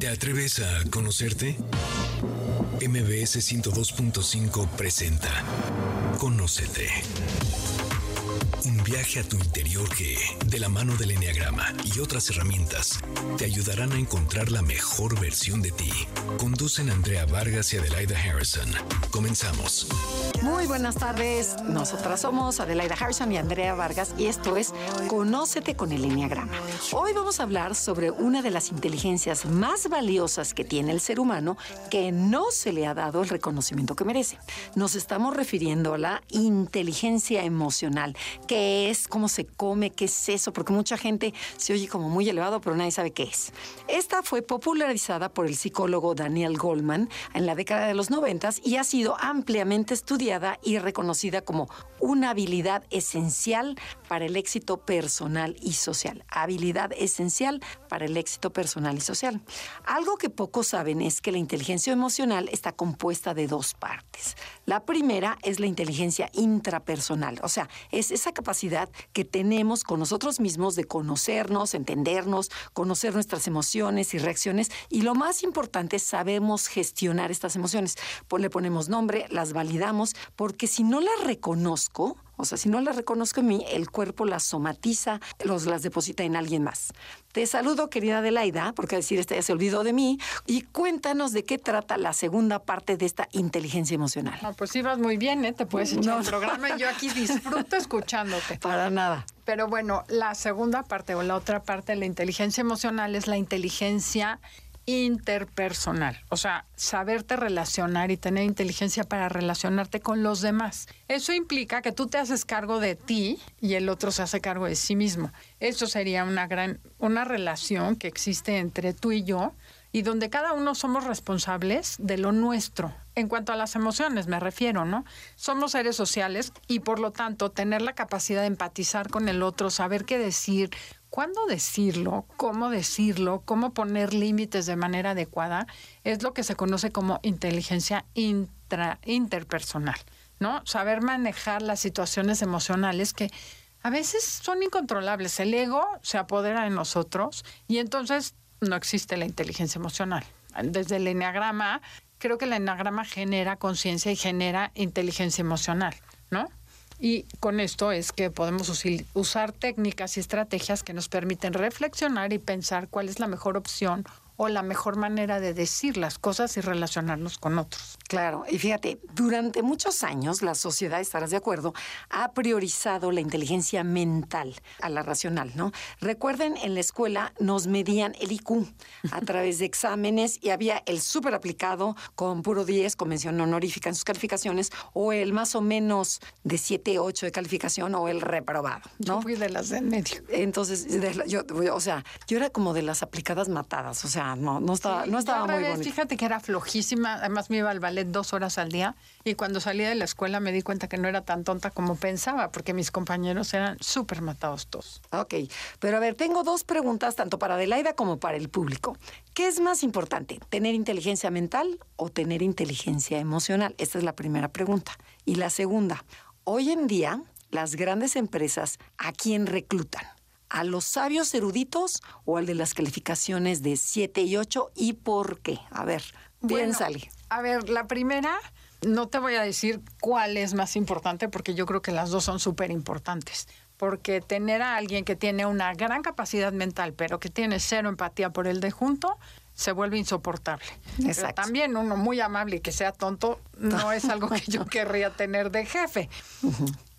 ¿Te atreves a conocerte? MBS 102.5 presenta Conócete. Viaje a tu interior que, de la mano del Enneagrama y otras herramientas, te ayudarán a encontrar la mejor versión de ti. Conducen Andrea Vargas y Adelaida Harrison. Comenzamos. Muy buenas tardes. Nosotras somos Adelaida Harrison y Andrea Vargas y esto es Conócete con el Enneagrama. Hoy vamos a hablar sobre una de las inteligencias más valiosas que tiene el ser humano que no se le ha dado el reconocimiento que merece. Nos estamos refiriendo a la inteligencia emocional es, cómo se come, qué es eso, porque mucha gente se oye como muy elevado, pero nadie sabe qué es. Esta fue popularizada por el psicólogo Daniel Goldman en la década de los noventas y ha sido ampliamente estudiada y reconocida como una habilidad esencial para el éxito personal y social. Habilidad esencial para el éxito personal y social. Algo que pocos saben es que la inteligencia emocional está compuesta de dos partes. La primera es la inteligencia intrapersonal, o sea, es esa capacidad que tenemos con nosotros mismos de conocernos, entendernos, conocer nuestras emociones y reacciones y lo más importante, sabemos gestionar estas emociones. Pues le ponemos nombre, las validamos, porque si no las reconozco, o sea, si no las reconozco en mí, el cuerpo las somatiza, los las deposita en alguien más. Te saludo, querida Adelaida, porque decir esta ya se olvidó de mí, y cuéntanos de qué trata la segunda parte de esta inteligencia emocional. No, pues ibas muy bien, ¿eh? Te puedes echar el programa y yo aquí disfruto escuchándote. Para nada. Pero bueno, la segunda parte o la otra parte de la inteligencia emocional es la inteligencia interpersonal, o sea, saberte relacionar y tener inteligencia para relacionarte con los demás. Eso implica que tú te haces cargo de ti y el otro se hace cargo de sí mismo. Eso sería una gran una relación que existe entre tú y yo y donde cada uno somos responsables de lo nuestro. En cuanto a las emociones, me refiero, ¿no? Somos seres sociales y por lo tanto tener la capacidad de empatizar con el otro, saber qué decir, cuándo decirlo, cómo decirlo, cómo poner límites de manera adecuada, es lo que se conoce como inteligencia intra, interpersonal, ¿no? Saber manejar las situaciones emocionales que a veces son incontrolables. El ego se apodera de nosotros y entonces no existe la inteligencia emocional. Desde el enneagrama, creo que el enneagrama genera conciencia y genera inteligencia emocional, ¿no? Y con esto es que podemos usar técnicas y estrategias que nos permiten reflexionar y pensar cuál es la mejor opción o la mejor manera de decir las cosas y relacionarnos con otros. Claro, y fíjate, durante muchos años la sociedad, estarás de acuerdo, ha priorizado la inteligencia mental a la racional, ¿no? Recuerden, en la escuela nos medían el IQ a través de exámenes y había el súper aplicado con puro 10, con mención honorífica en sus calificaciones, o el más o menos de 7, 8 de calificación, o el reprobado, ¿no? Yo fui de las del medio. Entonces, yo, o sea, yo era como de las aplicadas matadas, o sea, no, no estaba, no estaba muy bonito. Fíjate que era flojísima, además me iba al ballet dos horas al día y cuando salía de la escuela me di cuenta que no era tan tonta como pensaba, porque mis compañeros eran súper matados todos. Ok, pero a ver, tengo dos preguntas tanto para Adelaida como para el público. ¿Qué es más importante, tener inteligencia mental o tener inteligencia emocional? Esta es la primera pregunta. Y la segunda, hoy en día las grandes empresas, ¿a quién reclutan? a los sabios eruditos o al de las calificaciones de 7 y 8 y por qué? A ver, piénsale. A ver, la primera, no te voy a decir cuál es más importante porque yo creo que las dos son súper importantes. Porque tener a alguien que tiene una gran capacidad mental pero que tiene cero empatía por el de junto, se vuelve insoportable. Exacto. también uno muy amable y que sea tonto no es algo que yo querría tener de jefe.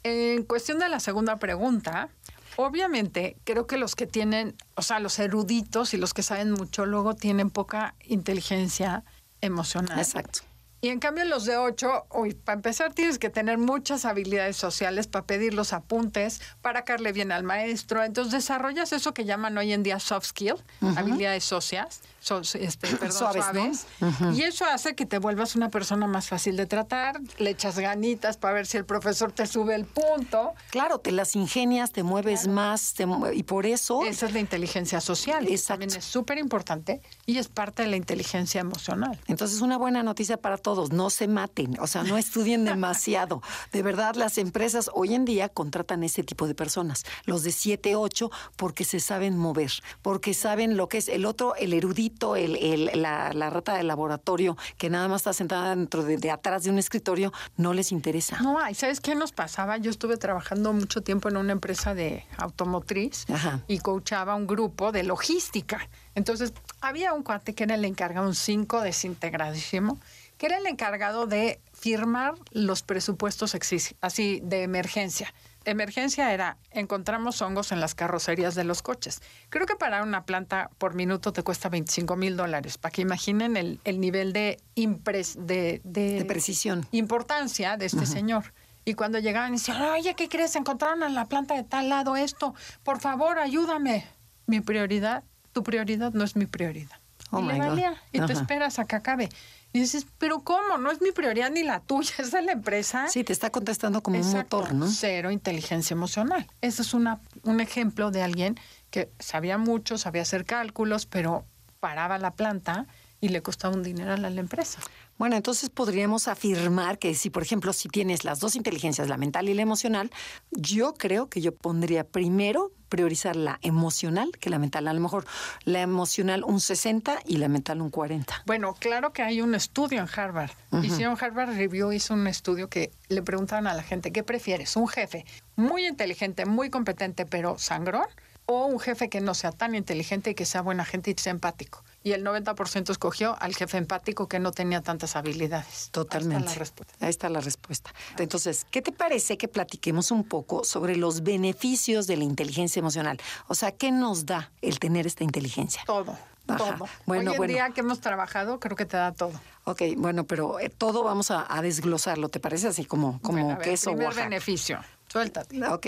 En cuestión de la segunda pregunta, Obviamente, creo que los que tienen, o sea, los eruditos y los que saben mucho luego tienen poca inteligencia emocional. Exacto. Y en cambio los de 8, uy, para empezar tienes que tener muchas habilidades sociales para pedir los apuntes, para caerle bien al maestro. Entonces desarrollas eso que llaman hoy en día soft skill, habilidades socias, este, perdón, suaves. Y eso hace que te vuelvas una persona más fácil de tratar, le echas ganitas para ver si el profesor te sube el punto. Claro, te las ingenias, te mueves más y por eso... Esa es la inteligencia social. Exacto. También es súper importante y es parte de la inteligencia emocional. Entonces una buena noticia para todos todos, no se maten, o sea, no estudien demasiado. De verdad, las empresas hoy en día contratan ese tipo de personas, los de 7, 8, porque se saben mover, porque saben lo que es el otro, el erudito, el, el, la, la, rata de laboratorio, que nada más está sentada dentro de, de atrás de un escritorio, no les interesa. No, ¿y sabes qué nos pasaba? Yo estuve trabajando mucho tiempo en una empresa de automotriz Ajá. y coachaba un grupo de logística. Entonces, había un cuate que era el encargado, un 5 desintegradísimo, que era el encargado de firmar los presupuestos así de emergencia. Emergencia era, encontramos hongos en las carrocerías de los coches. Creo que para una planta por minuto te cuesta 25 mil dólares, para que imaginen el, el nivel de, impres, de, de, De precisión. importancia de este señor. Y cuando llegaban y decían, oye, ¿qué crees? Encontraron en la planta de tal lado esto. Por favor, ayúdame. Mi prioridad, tu prioridad no es mi prioridad. Oh, y le valía. Y Ajá. esperas a que acabe. Y dices, pero ¿cómo? No es mi prioridad ni la tuya, es de la empresa. Sí, te está contestando como un motor, ¿no? Cero inteligencia emocional. Ese es una, un ejemplo de alguien que sabía mucho, sabía hacer cálculos, pero paraba la planta y le costaba un dinero a la empresa. Bueno, entonces podríamos afirmar que si, por ejemplo, si tienes las dos inteligencias, la mental y la emocional, yo creo que yo pondría primero priorizar la emocional que la mental. A lo mejor la emocional un 60 y la mental un 40. Bueno, claro que hay un estudio en Harvard. Hicieron Harvard Review, hizo un estudio que le preguntaban a la gente, ¿qué prefieres? ¿Un jefe muy inteligente, muy competente, pero sangrón? ¿O un jefe que no sea tan inteligente y que sea buena gente y sea empático? Y el 90% escogió al jefe empático que no tenía tantas habilidades. Totalmente. Ahí está la respuesta. Ahí está la respuesta. Entonces, ¿qué te parece que platiquemos un poco sobre los beneficios de la inteligencia emocional? O sea, ¿qué nos da el tener esta inteligencia? Todo, Ajá. todo. Bueno, Hoy en bueno. día que hemos trabajado, creo que te da todo. Ok, bueno, pero eh, todo vamos a, a desglosarlo, ¿te parece? Así como, como Bueno, a ver, queso primer Oaxaca. beneficio. Suéltate. Ok.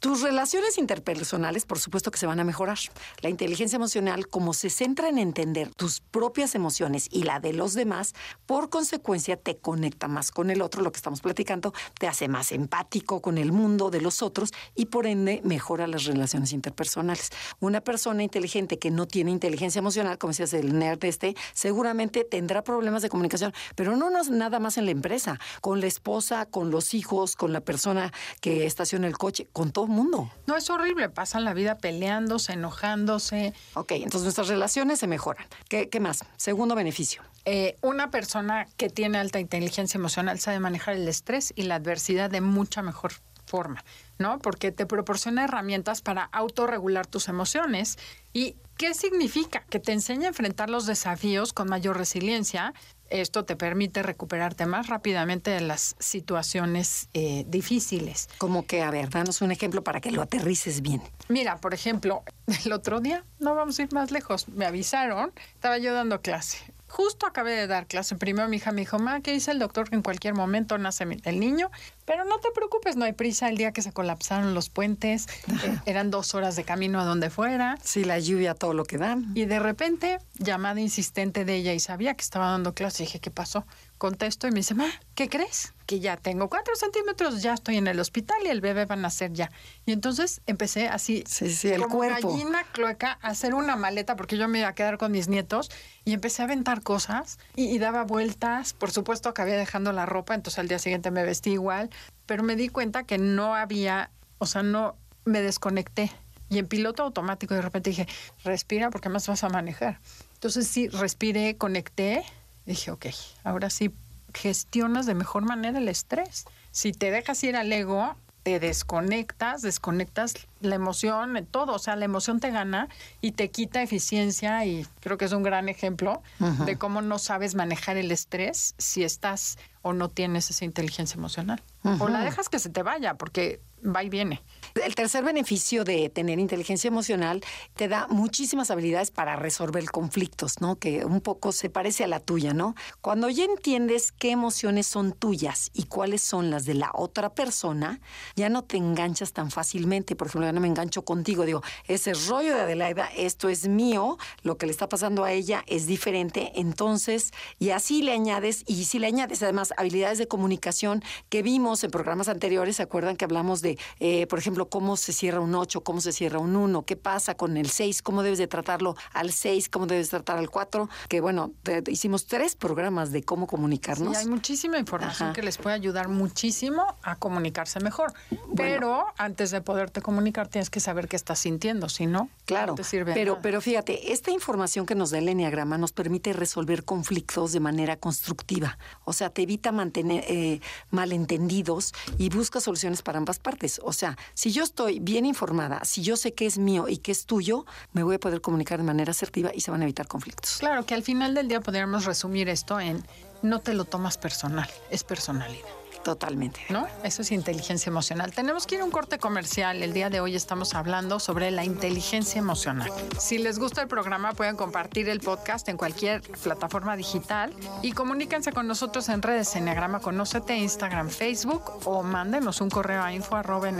Tus relaciones interpersonales, por supuesto que se van a mejorar. La inteligencia emocional, como se centra en entender tus propias emociones y la de los demás, por consecuencia te conecta más con el otro, lo que estamos platicando, te hace más empático con el mundo de los otros y por ende mejora las relaciones interpersonales. Una persona inteligente que no tiene inteligencia emocional, como decías el nerd este, seguramente tendrá problemas de comunicación, pero no nada más en la empresa, con la esposa, con los hijos, con la persona que estaciona el coche, con todo mundo. No es horrible, pasan la vida peleándose, enojándose. Ok, entonces nuestras relaciones se mejoran. ¿Qué, qué más? Segundo beneficio. Eh, una persona que tiene alta inteligencia emocional sabe manejar el estrés y la adversidad de mucha mejor forma, ¿no? Porque te proporciona herramientas para autorregular tus emociones. ¿Y qué significa? Que te enseña a enfrentar los desafíos con mayor resiliencia. Esto te permite recuperarte más rápidamente de las situaciones eh, difíciles. Como que, a ver, danos un ejemplo para que lo aterrices bien. Mira, por ejemplo, el otro día, no vamos a ir más lejos, me avisaron, estaba yo dando clase. Justo acabé de dar clase. Primero mi hija me dijo, ma, ¿qué dice el doctor? Que en cualquier momento nace el niño. Pero no te preocupes, no hay prisa. El día que se colapsaron los puentes, eh, eran dos horas de camino a donde fuera. Sí, la lluvia, todo lo que da. Y de repente, llamada insistente de ella y sabía que estaba dando clase. Dije, ¿qué pasó? Contesto y me dice, ma, ¿qué crees? Que ya tengo cuatro centímetros, ya estoy en el hospital y el bebé va a nacer ya. Y entonces empecé así, Sí, sí, el como cuerpo. gallina cloaca, a hacer una maleta porque yo me iba a quedar con mis nietos y empecé a aventar cosas y, y daba vueltas. Por supuesto, acabé dejando la ropa, entonces al día siguiente me vestí igual, pero me di cuenta que no había, o sea, no me desconecté. Y en piloto automático de repente dije, respira porque más vas a manejar. Entonces sí, respiré, conecté. Dije, ok, ahora sí gestionas de mejor manera el estrés. Si te dejas ir al ego, te desconectas, desconectas la emoción, todo. O sea, la emoción te gana y te quita eficiencia y creo que es un gran ejemplo de cómo no sabes manejar el estrés si estás o no tienes esa inteligencia emocional. O la dejas que se te vaya porque va y viene. El tercer beneficio de tener inteligencia emocional te da muchísimas habilidades para resolver conflictos, ¿no? Que un poco se parece a la tuya, ¿no? Cuando ya entiendes qué emociones son tuyas y cuáles son las de la otra persona, ya no te enganchas tan fácilmente. Por ejemplo, ya no me engancho contigo, digo, ese rollo de Adelaida, esto es mío, lo que le está pasando a ella es diferente, entonces, y así le añades, y si le añades además estas habilidades de comunicación que vimos en programas anteriores. ¿Se acuerdan que hablamos de, eh, por ejemplo, cómo se cierra un 8, cómo se cierra un 1, qué pasa con el 6, cómo debes de tratarlo al 6, cómo debes tratar al 4? Que bueno, hicimos tres programas de cómo comunicarnos. Sí, hay muchísima información que les puede ayudar muchísimo a comunicarse mejor. Pero antes de poderte comunicar tienes que saber qué estás sintiendo, si no, claro, no te sirve. Pero, pero fíjate, esta información que nos da el Enneagrama nos permite resolver conflictos de manera constructiva. O sea, te evita mantener eh, malentendidos y busca soluciones para ambas partes. O sea, si yo estoy bien informada, si yo sé qué es mío y qué es tuyo, me voy a poder comunicar de manera asertiva y se van a evitar conflictos. Claro, que al final del día podríamos resumir esto en no te lo tomas personal, es personalidad. Totalmente. ¿No? Eso es inteligencia emocional. Tenemos que ir a un corte comercial. El día de hoy estamos hablando sobre la inteligencia emocional. Si les gusta el programa, pueden compartir el podcast en cualquier plataforma digital y comuníquense con nosotros en redes Enneagrama Conócete, Instagram, Facebook o mándenos un correo a info arroba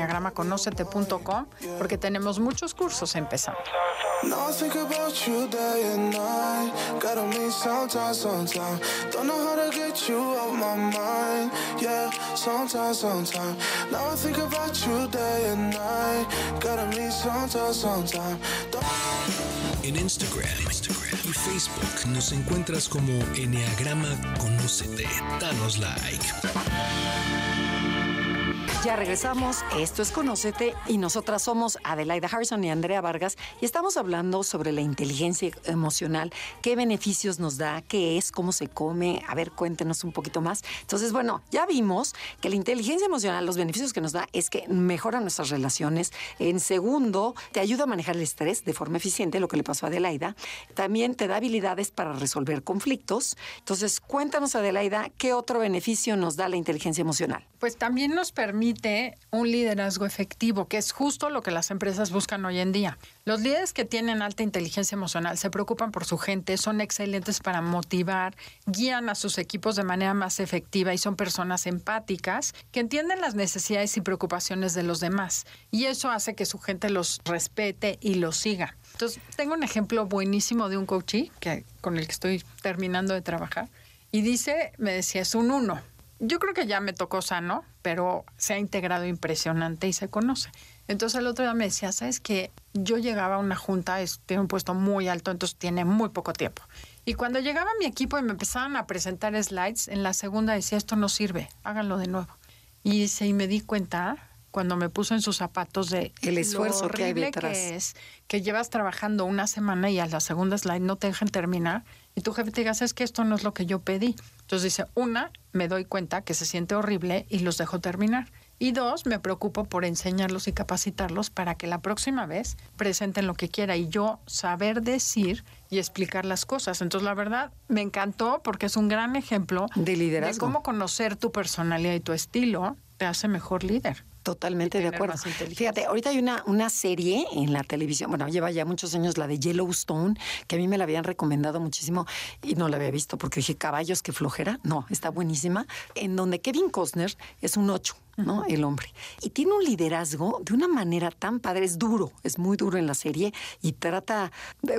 porque tenemos muchos cursos empezando. Now I think about you day and night. En Instagram, Instagram y Facebook nos encuentras como Enneagrama Conócete. Danos like. Ya regresamos, esto es Conócete y nosotras somos Adelaida Harrison y Andrea Vargas y estamos hablando sobre la inteligencia emocional, qué beneficios nos da, qué es, cómo se come. A ver, cuéntenos un poquito más. Entonces, bueno, ya vimos que la inteligencia emocional, los beneficios que nos da es que mejora nuestras relaciones. En segundo, te ayuda a manejar el estrés de forma eficiente, lo que le pasó a Adelaida. También te da habilidades para resolver conflictos. Entonces, cuéntanos, Adelaida, qué otro beneficio nos da la inteligencia emocional. Pues también nos permite un liderazgo efectivo, que es justo lo que las empresas buscan hoy en día. Los líderes que tienen alta inteligencia emocional se preocupan por su gente, son excelentes para motivar, guían a sus equipos de manera más efectiva y son personas empáticas que entienden las necesidades y preocupaciones de los demás. Y eso hace que su gente los respete y los siga. Entonces, tengo un ejemplo buenísimo de un coachee que, con el que estoy terminando de trabajar. Y dice, me decía, es un uno yo creo que ya me tocó sano, pero se ha integrado impresionante y se conoce. Entonces el otro día me decía, ¿sabes qué? Yo llegaba a una junta, tiene un puesto muy alto, entonces tiene muy poco tiempo. Y cuando llegaba mi equipo y me empezaban a presentar slides, en la segunda decía, esto no sirve, háganlo de nuevo. Y, se, y me di cuenta cuando me puso en sus zapatos de el esfuerzo que hay detrás. Que es que llevas trabajando una semana y a la segunda slide no te dejan terminar y tu jefe te diga, es que esto no es lo que yo pedí. Entonces dice, una, me doy cuenta que se siente horrible y los dejo terminar. Y dos, me preocupo por enseñarlos y capacitarlos para que la próxima vez presenten lo que quiera y yo saber decir y explicar las cosas. Entonces, la verdad, me encantó porque es un gran ejemplo de liderazgo. De cómo conocer tu personalidad y tu estilo te hace mejor líder. Totalmente de acuerdo. Fíjate, ahorita hay una, una serie en la televisión, bueno, lleva ya muchos años la de Yellowstone, que a mí me la habían recomendado muchísimo y no la había visto porque dije, caballos, qué flojera. No, está buenísima. En donde Kevin Costner es un ocho. ¿No? El hombre. Y tiene un liderazgo de una manera tan padre, es duro, es muy duro en la serie y trata,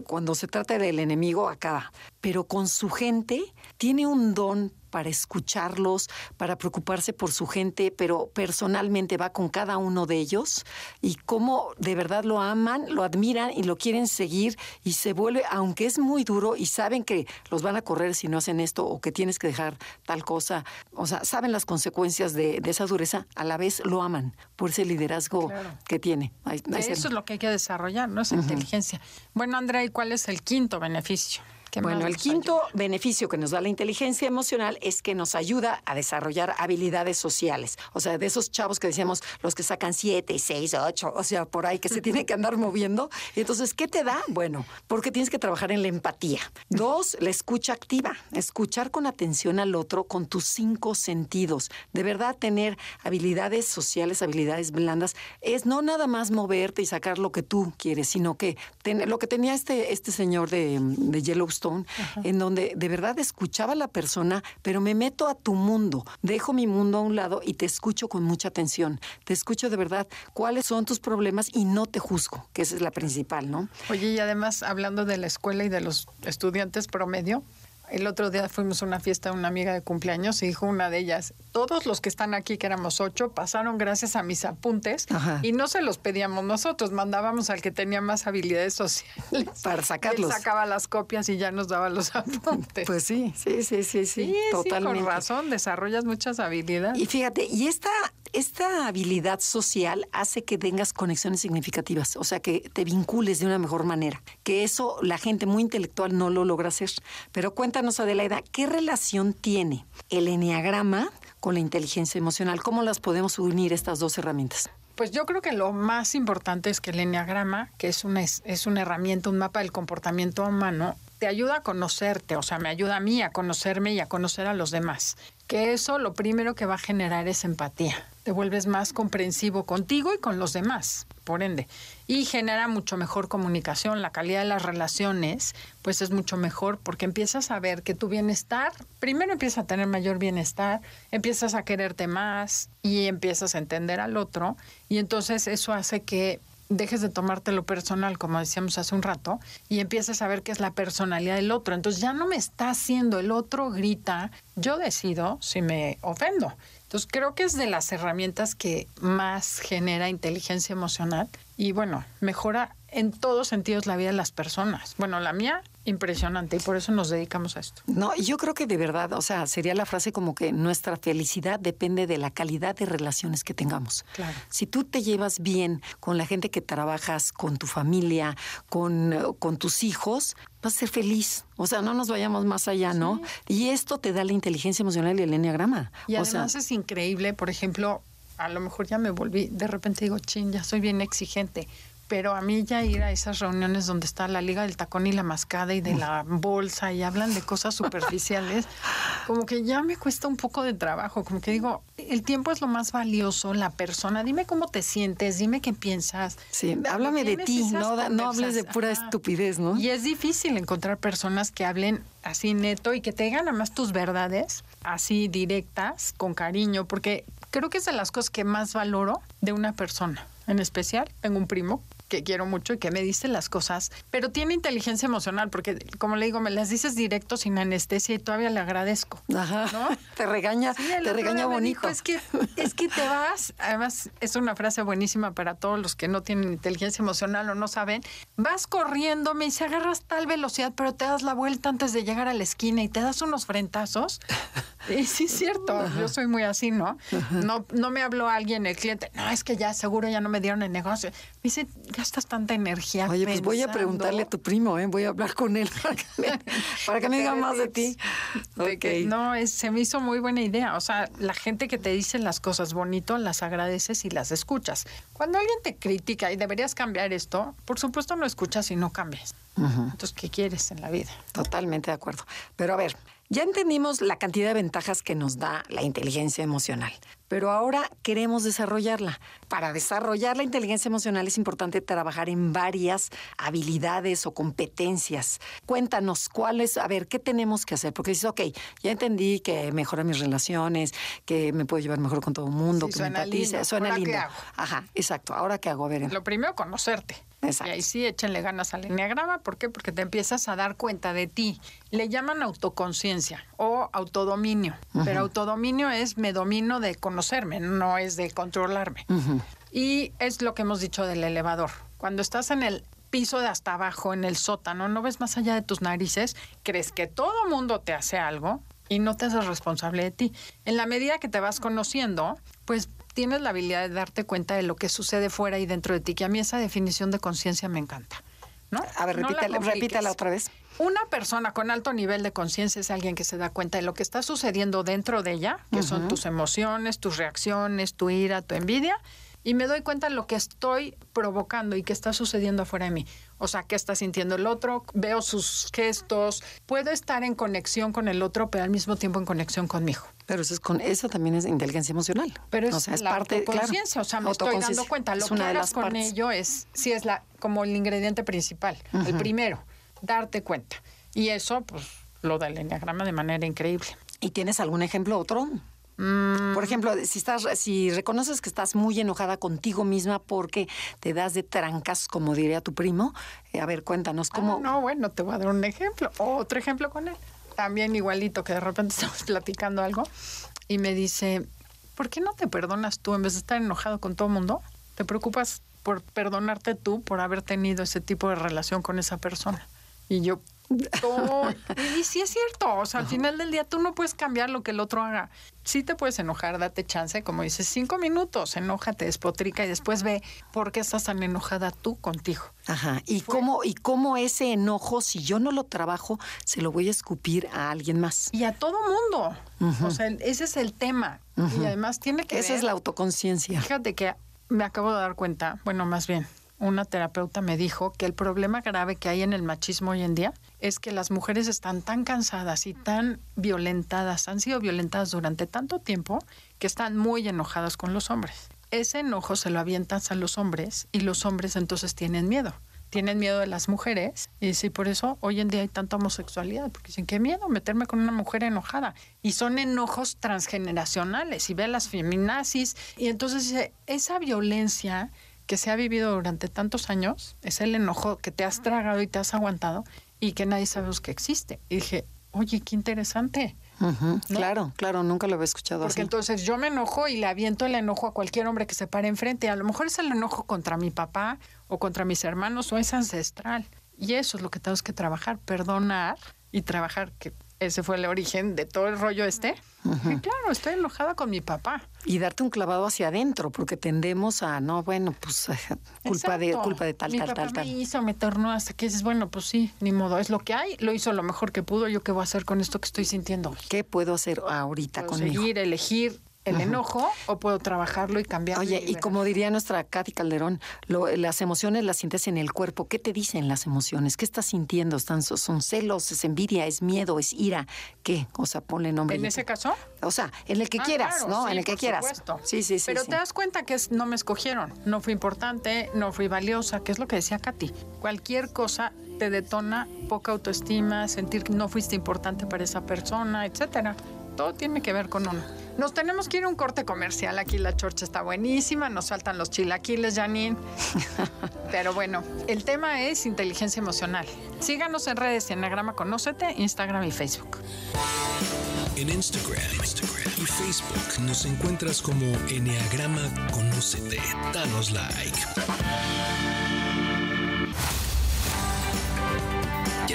cuando se trata del enemigo, acaba. Pero con su gente tiene un don para escucharlos, para preocuparse por su gente, pero personalmente va con cada uno de ellos y cómo de verdad lo aman, lo admiran y lo quieren seguir y se vuelve, aunque es muy duro y saben que los van a correr si no hacen esto o que tienes que dejar tal cosa, o sea, saben las consecuencias de, esa dureza, a la vez lo aman por ese liderazgo que tiene. Eso es lo que hay que desarrollar, ¿no? Esa inteligencia. Bueno, Andrea, ¿y cuál es el quinto beneficio? Bueno, el quinto beneficio que nos da la inteligencia emocional es que nos ayuda a desarrollar habilidades sociales. O sea, de esos chavos que decíamos, los que sacan siete, seis, ocho, o sea, por ahí que se tienen que andar moviendo. Entonces, ¿qué te da? Bueno, porque tienes que trabajar en la empatía. Dos, la escucha activa. Escuchar con atención al otro con tus cinco sentidos. De verdad, tener habilidades sociales, habilidades blandas, es no nada más moverte y sacar lo que tú quieres, sino que lo que tenía este, este señor de, de Yellowstone en donde de verdad escuchaba a la persona, pero me meto a tu mundo, dejo mi mundo a un lado y te escucho con mucha atención. Te escucho de verdad cuáles son tus problemas y no te juzgo, que esa es la principal, ¿no? Oye, y además, hablando de la escuela y de los estudiantes promedio, el otro día fuimos a una fiesta de una amiga de cumpleaños y dijo una de ellas, todos los que están aquí, que éramos ocho, pasaron gracias a mis apuntes Ajá. y no se los pedíamos nosotros, mandábamos al que tenía más habilidades sociales. Para sacarlos. Él sacaba las copias y ya nos daba los apuntes. Pues sí, sí, sí, sí, sí, sí, totalmente. sí, con razón, desarrollas muchas habilidades. Y fíjate, y esta, esta habilidad social hace que tengas conexiones significativas, o sea, que te vincules de una mejor manera, que eso la gente muy intelectual no lo logra hacer. Pero cuéntanos, Adelaida, ¿qué relación tiene el enneagrama con la inteligencia emocional? ¿Cómo las podemos unir estas dos herramientas? Pues yo creo que lo más importante es que el enneagrama, que es una, es, una herramienta, un mapa del comportamiento humano, te ayuda a conocerte, o sea, me ayuda a mí a conocerme y a conocer a los demás. Que eso lo primero que va a generar es empatía. Te vuelves más comprensivo contigo y con los demás, por ende. Y genera mucho mejor comunicación. La calidad de las relaciones, pues es mucho mejor porque empiezas a ver que tu bienestar, primero empiezas a tener mayor bienestar, empiezas a quererte más y empiezas a entender al otro. Y entonces eso hace que dejes de tomártelo personal, como decíamos hace un rato, y empieces a ver qué es la personalidad del otro. Entonces ya no me está haciendo, el otro grita, yo decido si me ofendo. Entonces creo que es de las herramientas que más genera inteligencia emocional y bueno, mejora en todos sentidos la vida de las personas. Bueno, la mía, impresionante y por eso nos dedicamos a esto. No, yo creo que de verdad, o sea, sería la frase como que nuestra felicidad depende de la calidad de relaciones que tengamos. Claro. Si tú te llevas bien con la gente que trabajas, con tu familia, con, con tus hijos, vas a ser feliz. O sea, no nos vayamos más allá, ¿no? Y esto te da la inteligencia emocional y el enneagrama. Y o sea, además es increíble, por ejemplo, a lo mejor ya me volví, de repente digo, chin, ya soy bien exigente. Pero a mí ya ir a esas reuniones donde está la liga del tacón y la mascada y de la bolsa y hablan de cosas superficiales, como que ya me cuesta un poco de trabajo, como que digo, el tiempo es lo más valioso, la persona, dime cómo te sientes, dime qué piensas. sí, háblame de ti, no, no hables de pura Ajá. estupidez, ¿no? Y es difícil encontrar personas que hablen así neto y que te digan además tus verdades, así directas, con cariño, porque creo que es de las cosas que más valoro de una persona. En especial, tengo un primo que quiero mucho y que me dice las cosas, pero tiene inteligencia emocional, porque como le digo, me las dices directo sin anestesia y todavía le agradezco. Ajá. ¿no? Te regaña, Sí, te regaña bonito. es que es que te vas, además es una frase buenísima para todos los que no tienen inteligencia emocional o no saben, vas corriendo, me dice, agarras tal velocidad, pero te das la vuelta antes de llegar a la esquina y te das unos frentazos. Y sí es cierto, yo soy muy así, ¿no? No no me habló alguien, el cliente, no, es que ya seguro ya no me dieron el negocio. Me dice, gastas tanta energía. Oye, pues voy a pensando". preguntarle a tu primo, ¿eh? Voy a hablar con él para que me, para que me diga más de ti. De que Ok. no, es- se me hizo muy buena idea. O sea, la gente que te dice las cosas bonito, las agradeces y las escuchas. Cuando alguien te critica y deberías cambiar esto, por supuesto no escuchas y no cambias. Entonces, ¿qué quieres en la vida? Totalmente de acuerdo. Pero a ver, ya entendimos la cantidad de ventajas que nos da la inteligencia emocional, pero ahora queremos desarrollarla. Para desarrollar la inteligencia emocional es importante trabajar en varias habilidades o competencias. Cuéntanos cuáles, a ver, ¿qué tenemos que hacer? Porque dices, ok, ya entendí que mejora mis relaciones, que me puedo llevar mejor con todo el mundo, Sí, que me empatice, lindo. suena ¿Ahora qué lindo. hago? Ajá, exacto. Ahora qué hago, a ver. Lo primero, conocerte. Exacto. Y ahí sí, échenle ganas al enneagrama. ¿Por qué? Porque te empiezas a dar cuenta de ti. Le llaman autoconciencia o autodominio. Pero autodominio es me domino de conocerme, no es de controlarme. Y es lo que hemos dicho del elevador. Cuando estás en el piso de hasta abajo, en el sótano, no ves más allá de tus narices, crees que todo mundo te hace algo y no te haces responsable de ti. En la medida que te vas conociendo, pues tienes la habilidad de darte cuenta de lo que sucede fuera y dentro de ti, que a mí esa definición de conciencia me encanta. ¿no? A ver, No la repítala, compliques. repítala otra vez. Una persona con alto nivel de conciencia es alguien que se da cuenta de lo que está sucediendo dentro de ella, que son tus emociones, tus reacciones, tu ira, tu envidia, y me doy cuenta de lo que estoy provocando y que está sucediendo afuera de mí. O sea, qué está sintiendo el otro, veo sus gestos, puedo estar en conexión con el otro, pero al mismo tiempo en conexión conmigo. Pero eso, es con, eso también es inteligencia emocional. Pero es, o sea, es la parte, claro, autoconciencia, o sea, me estoy dando cuenta. Lo que una hagas con partes. ello es, sí es la, como el ingrediente principal, el primero, darte cuenta. Y eso, pues, lo da el enneagrama de manera increíble. ¿Y tienes algún ejemplo otro? Mm. Por ejemplo, si estás, si reconoces que estás muy enojada contigo misma porque te das de trancas, como diría tu primo, eh, a ver, cuéntanos cómo. Ah, no, bueno, te voy a dar un ejemplo. Otro ejemplo con él. también igualito, que de repente estamos platicando algo y me dice, ¿por qué no te perdonas tú en vez de estar enojado con todo el mundo? ¿Te preocupas por perdonarte tú por haber tenido ese tipo de relación con esa persona? Y yo, y sí es cierto, o sea, al final del día tú no puedes cambiar lo que el otro haga. Sí te puedes enojar, date chance, como dices, cinco minutos, enójate, despotrica y después ve por qué estás tan enojada tú contigo. Ajá, y cómo, y cómo ese enojo, si yo no lo trabajo, se lo voy a escupir a alguien más. Y a todo mundo. O sea, ese es el tema. Y además tiene que Esa es la autoconciencia. Fíjate que me acabo de dar cuenta, bueno, más bien, una terapeuta me dijo que el problema grave que hay en el machismo hoy en día es que las mujeres están tan cansadas y tan violentadas, han sido violentadas durante tanto tiempo que están muy enojadas con los hombres. Ese enojo se lo avientan a los hombres y los hombres entonces tienen miedo. Tienen miedo de las mujeres y sí, por eso hoy en día hay tanta homosexualidad, porque dicen, qué miedo meterme con una mujer enojada. Y son enojos transgeneracionales y ve las feminazis. Y entonces esa violencia que se ha vivido durante tantos años, es el enojo que te has tragado y te has aguantado y que nadie sabe que existe. Y dije, oye, qué interesante. Claro, claro, nunca lo había escuchado Porque entonces yo me enojo y le aviento el enojo a cualquier hombre que se pare enfrente. A lo mejor es el enojo contra mi papá o contra mis hermanos o es ancestral. Y eso es lo que tenemos que trabajar, perdonar y trabajar que ese fue el origen de todo el rollo este. Y claro, estoy enojada con mi papá. Y darte un clavado hacia adentro, porque tendemos a, no, bueno, pues culpa de culpa de tal, mi tal, papá tal, me hizo, me tornó hasta que dices, bueno, pues sí, ni modo, es lo que hay, lo hizo lo mejor que pudo, yo qué voy a hacer con esto que estoy sintiendo. ¿Qué puedo hacer ahorita Puedo conmigo? seguir, elegir el enojo o puedo trabajarlo y cambiarlo. Oye, y como diría nuestra Katy Calderón, lo- las emociones las sientes en el cuerpo. ¿Qué te dicen las emociones? ¿Qué estás sintiendo? ¿Están, ¿Son celos, es envidia, es miedo, es ira? ¿Qué? O sea, ponle nombre. ¿En ese caso? O sea, en el que Ah, quieras, claro, ¿no? sí, en el que por quieras. supuesto. Sí, sí, sí. Pero sí. te das cuenta que es- no me escogieron, no fui importante, no fui valiosa, que es lo que decía Katy. Cualquier cosa te detona poca autoestima, sentir que no fuiste importante para esa persona, etcétera. Todo tiene que ver con uno. Nos tenemos que ir a un corte comercial. Aquí la chorcha está buenísima. Nos faltan los chilaquiles, Janine. Pero bueno, el tema es inteligencia emocional. Síganos en redes Enneagrama Conócete, Instagram y Facebook. En Instagram, Instagram y Facebook nos encuentras como Enneagrama Conócete. Danos like.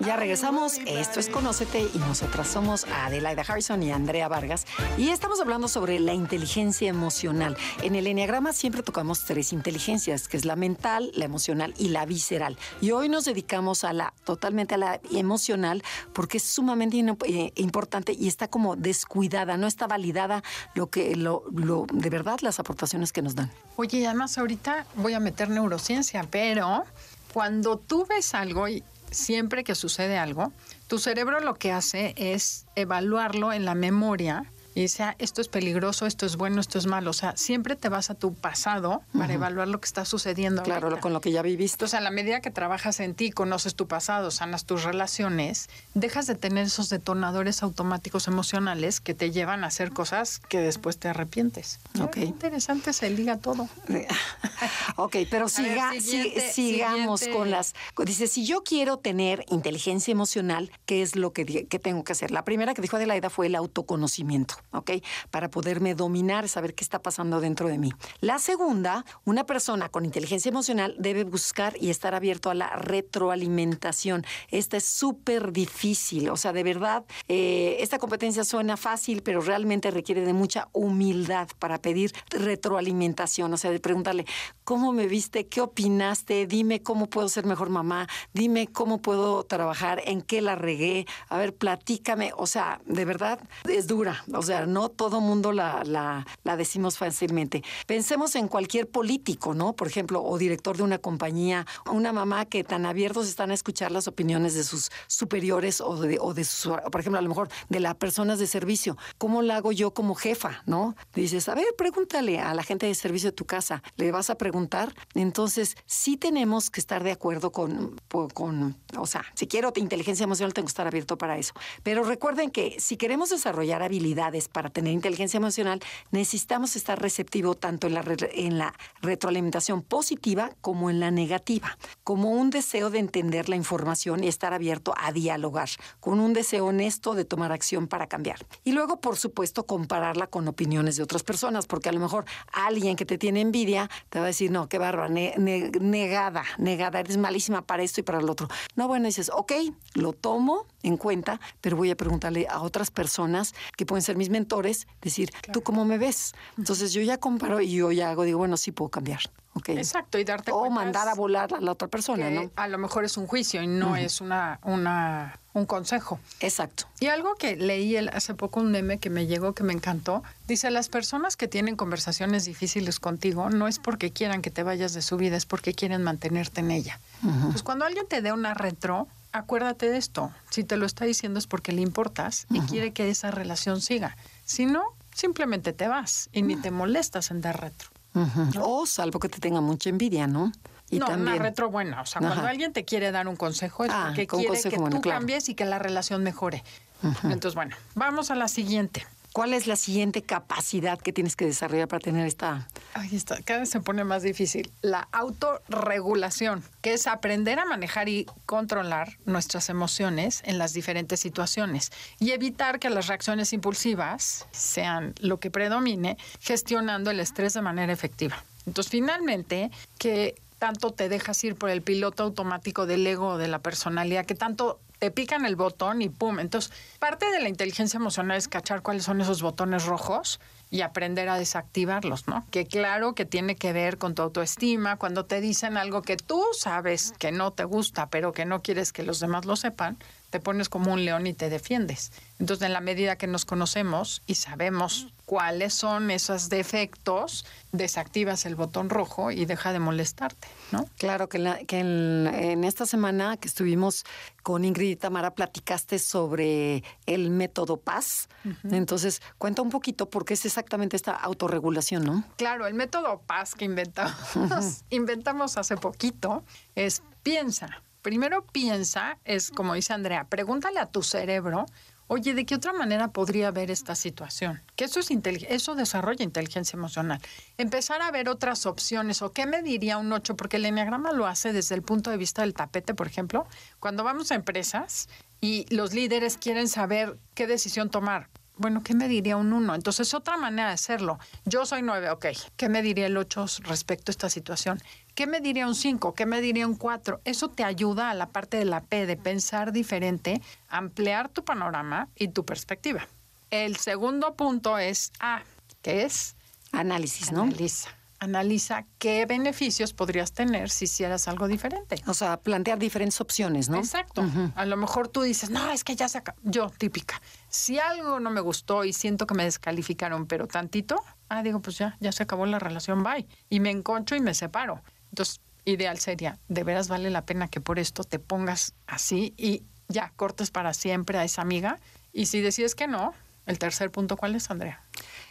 Ya regresamos. Esto es Conócete y nosotras somos Adelaida Harrison y Andrea Vargas. Y estamos hablando sobre la inteligencia emocional. En el Enneagrama siempre tocamos tres inteligencias, que es la mental, la emocional y la visceral. Y hoy nos dedicamos a la totalmente a la emocional porque es sumamente eh, importante y está como descuidada, no está validada lo que lo, lo- de verdad las aportaciones que nos dan. Oye, además ahorita voy a meter neurociencia, pero cuando tú ves algo y siempre que sucede algo, tu cerebro lo que hace es evaluarlo en la memoria y dice, "Ah, esto es peligroso, esto es bueno, esto es malo. O sea, siempre te vas a tu pasado para evaluar lo que está sucediendo. Claro, ahorita. con lo que ya viviste. Entonces, a la medida que trabajas en ti, conoces tu pasado, sanas tus relaciones, dejas de tener esos detonadores automáticos emocionales que te llevan a hacer cosas que después te arrepientes. Ok. Qué interesante se liga todo. Ok, pero ver, siga, si- sigamos siguiente. con las... Dice, si yo quiero tener inteligencia emocional, ¿qué es lo que, que tengo que hacer? La primera que dijo Adelaida fue el autoconocimiento, ¿ok? Para poderme dominar, saber qué está pasando dentro de mí. La segunda, una persona con inteligencia emocional debe buscar y estar abierto a la retroalimentación. Esta es súper difícil, o sea, de verdad, eh, esta competencia suena fácil, pero realmente requiere de mucha humildad para pedir retroalimentación, o sea, de preguntarle, ¿cómo me viste? ¿Qué opinaste? Dime cómo puedo ser mejor mamá, dime cómo puedo trabajar, en qué la regué, a ver, platícame, o sea, de verdad es dura, o sea, no todo mundo la, la, decimos fácilmente. Pensemos en cualquier político, ¿no? Por ejemplo, o director de una compañía, una mamá que tan abiertos están a escuchar las opiniones de sus superiores o de, o de sus, por ejemplo, a lo mejor de las personas de servicio. ¿Cómo la hago yo como jefa, no? Dices, a ver, pregúntale a la gente de servicio de tu casa, le vas a preguntar. Entonces, sí tenemos que estar de acuerdo con, con o sea, si quiero inteligencia emocional, tengo que estar abierto para eso. Pero recuerden que si queremos desarrollar habilidades para tener inteligencia emocional, necesitamos estar receptivo tanto en la, en la retroalimentación positiva como en la negativa, como un deseo de entender la información y estar abierto a dialogar, con un deseo honesto de tomar acción para cambiar. Y luego, por supuesto, compararla con opiniones de otras personas, porque a lo mejor alguien que te tiene envidia te va a decir, no, qué barba, negada, negada, eres malísima para esto y para lo otro. No, bueno, dices, ok, lo tomo en cuenta, pero voy a preguntarle a otras personas que pueden ser mis mentores, decir, ¿tú cómo me ves? Entonces yo ya comparo y yo ya hago, digo, bueno, sí puedo cambiar. Okay. Exacto, y darte O mandar a volar a la otra persona, ¿no? A lo mejor es un juicio y no es una, una, un consejo. Exacto. Y algo que leí hace poco un meme que me llegó que me encantó, dice, las personas que tienen conversaciones difíciles contigo no es porque quieran que te vayas de su vida, es porque quieren mantenerte en ella. Pues cuando alguien te dé una retro, acuérdate de esto. Si te lo está diciendo es porque le importas y quiere que esa relación siga. Si no, simplemente te vas y ni te molestas en dar retro. O salvo que te tenga mucha envidia, ¿no? Y no, una retro buena. O sea, cuando alguien te quiere dar un consejo es ah, porque quiere que tú cambies y que la relación mejore. Entonces, bueno, vamos a la siguiente. ¿Cuál es la siguiente capacidad que tienes que desarrollar para tener esta? Ahí está, cada vez se pone más difícil. La autorregulación, que es aprender a manejar y controlar nuestras emociones en las diferentes situaciones y evitar que las reacciones impulsivas sean lo que predomine, gestionando el estrés de manera efectiva. Entonces, finalmente, que tanto te dejas ir por el piloto automático del ego de la personalidad, que tanto te pican el botón y pum. Entonces, parte de la inteligencia emocional es cachar cuáles son esos botones rojos y aprender a desactivarlos, ¿no? Que claro que tiene que ver con tu autoestima, cuando te dicen algo que tú sabes que no te gusta, pero que no quieres que los demás lo sepan, te pones como un león y te defiendes. Entonces, en la medida que nos conocemos y sabemos cuáles son esos defectos, desactivas el botón rojo y deja de molestarte, ¿no? Claro que, en, esta semana que estuvimos con Ingrid y Tamara platicaste sobre el método Paz. Entonces, cuenta un poquito por qué es exactamente esta autorregulación, ¿no? Claro, el método Paz que inventamos, inventamos hace poquito es piensa, primero piensa, es como dice Andrea, pregúntale a tu cerebro, oye, ¿de qué otra manera podría ver esta situación? Que eso, es eso desarrolla inteligencia emocional. Empezar a ver otras opciones, o qué me diría un 8, porque el enneagrama lo hace desde el punto de vista del tapete, por ejemplo. Cuando vamos a empresas y los líderes quieren saber qué decisión tomar, bueno, ¿qué me diría un 1? Entonces, otra manera de hacerlo. Yo soy 9, ok. ¿Qué me diría el 8 respecto a esta situación? ¿Qué me diría un 5? ¿Qué me diría un 4? Eso te ayuda a la parte de la P, de pensar diferente, ampliar tu panorama y tu perspectiva. El segundo punto es A, que es... Análisis, ¿no? Analiza analiza qué beneficios podrías tener si hicieras algo diferente. O sea, plantear diferentes opciones, ¿no? Exacto. A lo mejor tú dices, no, es que ya se acabó. Yo, típica. Si algo no me gustó y siento que me descalificaron, pero tantito, ah, digo, pues ya, ya se acabó la relación, bye. Y me enconcho y me separo. Entonces, ideal sería, de veras vale la pena que por esto te pongas así y ya cortes para siempre a esa amiga. Y si decides que no, el tercer punto, ¿cuál es, Andrea?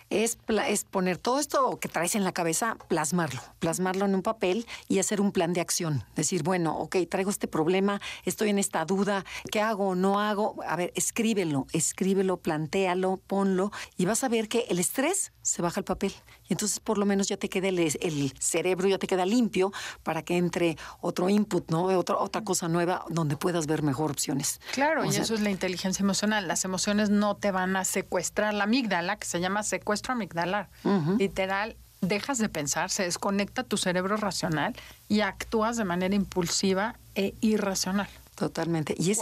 Es, es poner todo esto que traes en la cabeza, plasmarlo, plasmarlo en un papel y hacer un plan de acción. Decir, bueno, ok, traigo este problema, estoy en esta duda, ¿qué hago o no hago? A ver, escríbelo, escríbelo, plantéalo, ponlo y vas a ver que el estrés se baja el papel. Y entonces por lo menos ya te queda el, cerebro, ya te queda limpio para que entre otro input, ¿no? Otra, otra cosa nueva donde puedas ver mejor opciones. Claro, y eso es la inteligencia emocional. Las emociones no te van a secuestrar la amígdala, que se llama secuestro amigdalar. Literal, dejas de pensar, se desconecta tu cerebro racional y actúas de manera impulsiva e irracional. Totalmente. Y es,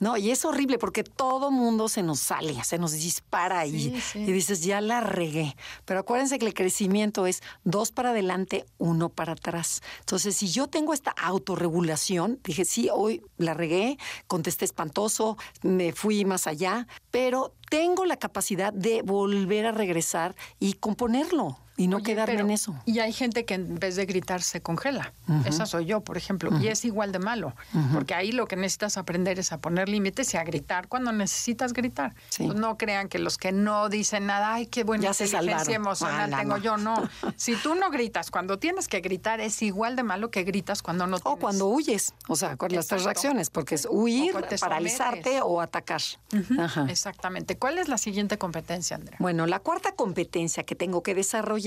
no, y es horrible porque todo mundo se nos sale, se nos dispara y, y dices, ya la regué. Pero acuérdense que el crecimiento es dos para adelante, uno para atrás. Entonces, si yo tengo esta autorregulación, dije, sí, hoy la regué, contesté espantoso, me fui más allá, pero tengo la capacidad de volver a regresar y componerlo. Y no Oye, quedarme pero- en eso. Y hay gente que en vez de gritar se congela. Esa soy yo, por ejemplo. Y es igual de malo. Porque ahí lo que necesitas aprender es a poner límites y a gritar cuando necesitas gritar. Sí. Pues no crean que los que no dicen nada, ay, qué buena Ya se salvaron. emocional Ah, tengo no. yo. No. Si tú no gritas cuando tienes que gritar, es igual de malo que gritas cuando no O tienes. cuando huyes, o sea, con las tres reacciones, porque es huir, O te paralizarte o atacar. Ajá. Exactamente. ¿Cuál es la siguiente competencia, Andrea? Bueno, la cuarta competencia que tengo que desarrollar